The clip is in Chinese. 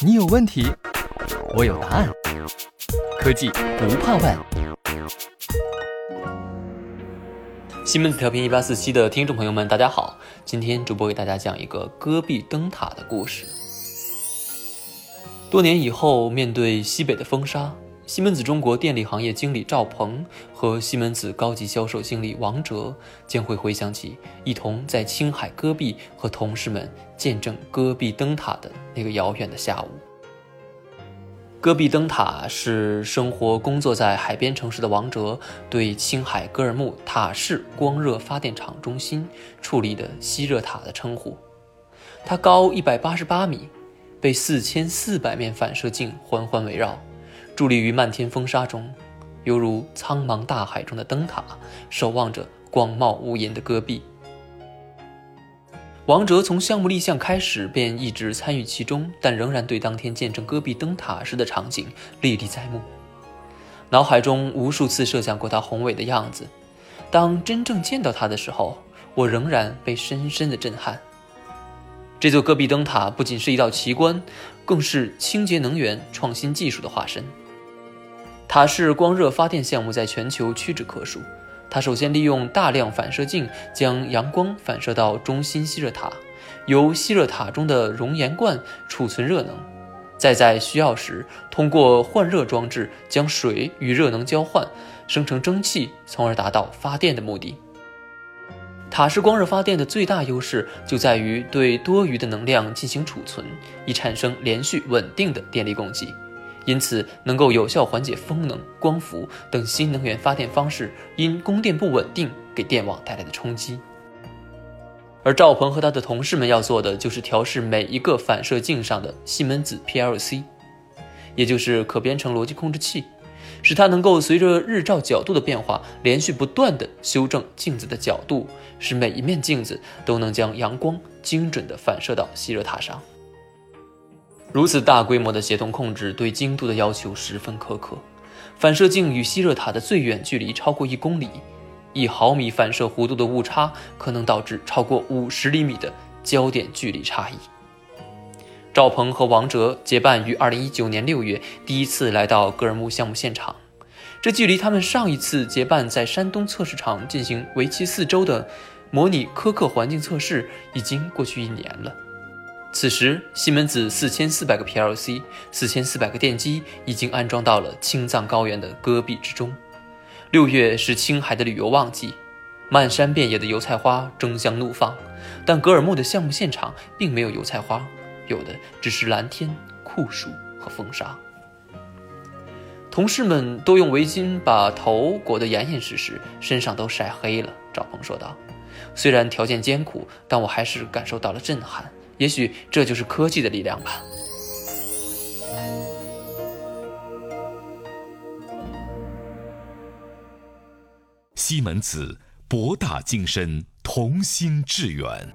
你有问题，我有答案。科技不怕问。西门子调频一八四七的听众朋友们，大家好，今天主播给大家讲一个戈壁灯塔的故事。多年以后，面对西北的风沙。西门子中国电力行业经理赵鹏和西门子高级销售经理王哲将会回想起一同在青海戈壁和同事们见证戈壁灯塔的那个遥远的下午。戈壁灯塔是生活工作在海边城市的王哲对青海格尔木塔式光热发电厂中心矗立的吸热塔的称呼。它高一百八十八米，被四千四百面反射镜环环围绕。伫立于漫天风沙中，犹如苍茫大海中的灯塔，守望着广袤无垠的戈壁。王哲从项目立项开始便一直参与其中，但仍然对当天见证戈壁灯塔时的场景历历在目，脑海中无数次设想过它宏伟的样子。当真正见到它的时候，我仍然被深深的震撼。这座戈壁灯塔不仅是一道奇观，更是清洁能源创新技术的化身。塔式光热发电项目在全球屈指可数。它首先利用大量反射镜将阳光反射到中心吸热塔，由吸热塔中的熔岩罐储存热能，再在需要时通过换热装置将水与热能交换，生成蒸汽，从而达到发电的目的。塔式光热发电的最大优势就在于对多余的能量进行储存，以产生连续稳定的电力供给。因此，能够有效缓解风能、光伏等新能源发电方式因供电不稳定给电网带来的冲击。而赵鹏和他的同事们要做的，就是调试每一个反射镜上的西门子 PLC，也就是可编程逻辑控制器，使它能够随着日照角度的变化，连续不断地修正镜子的角度，使每一面镜子都能将阳光精准地反射到吸热塔上。如此大规模的协同控制对精度的要求十分苛刻，反射镜与吸热塔的最远距离超过一公里，一毫米反射弧度的误差可能导致超过五十厘米的焦点距离差异。赵鹏和王哲结伴于二零一九年六月第一次来到格尔木项目现场，这距离他们上一次结伴在山东测试场进行为期四周的模拟苛刻环境测试已经过去一年了。此时，西门子四千四百个 PLC、四千四百个电机已经安装到了青藏高原的戈壁之中。六月是青海的旅游旺季，漫山遍野的油菜花争相怒放。但格尔木的项目现场并没有油菜花，有的只是蓝天、酷暑和风沙。同事们都用围巾把头裹得严严实实，身上都晒黑了。赵鹏说道：“虽然条件艰苦，但我还是感受到了震撼。”也许这就是科技的力量吧。西门子，博大精深，同心致远。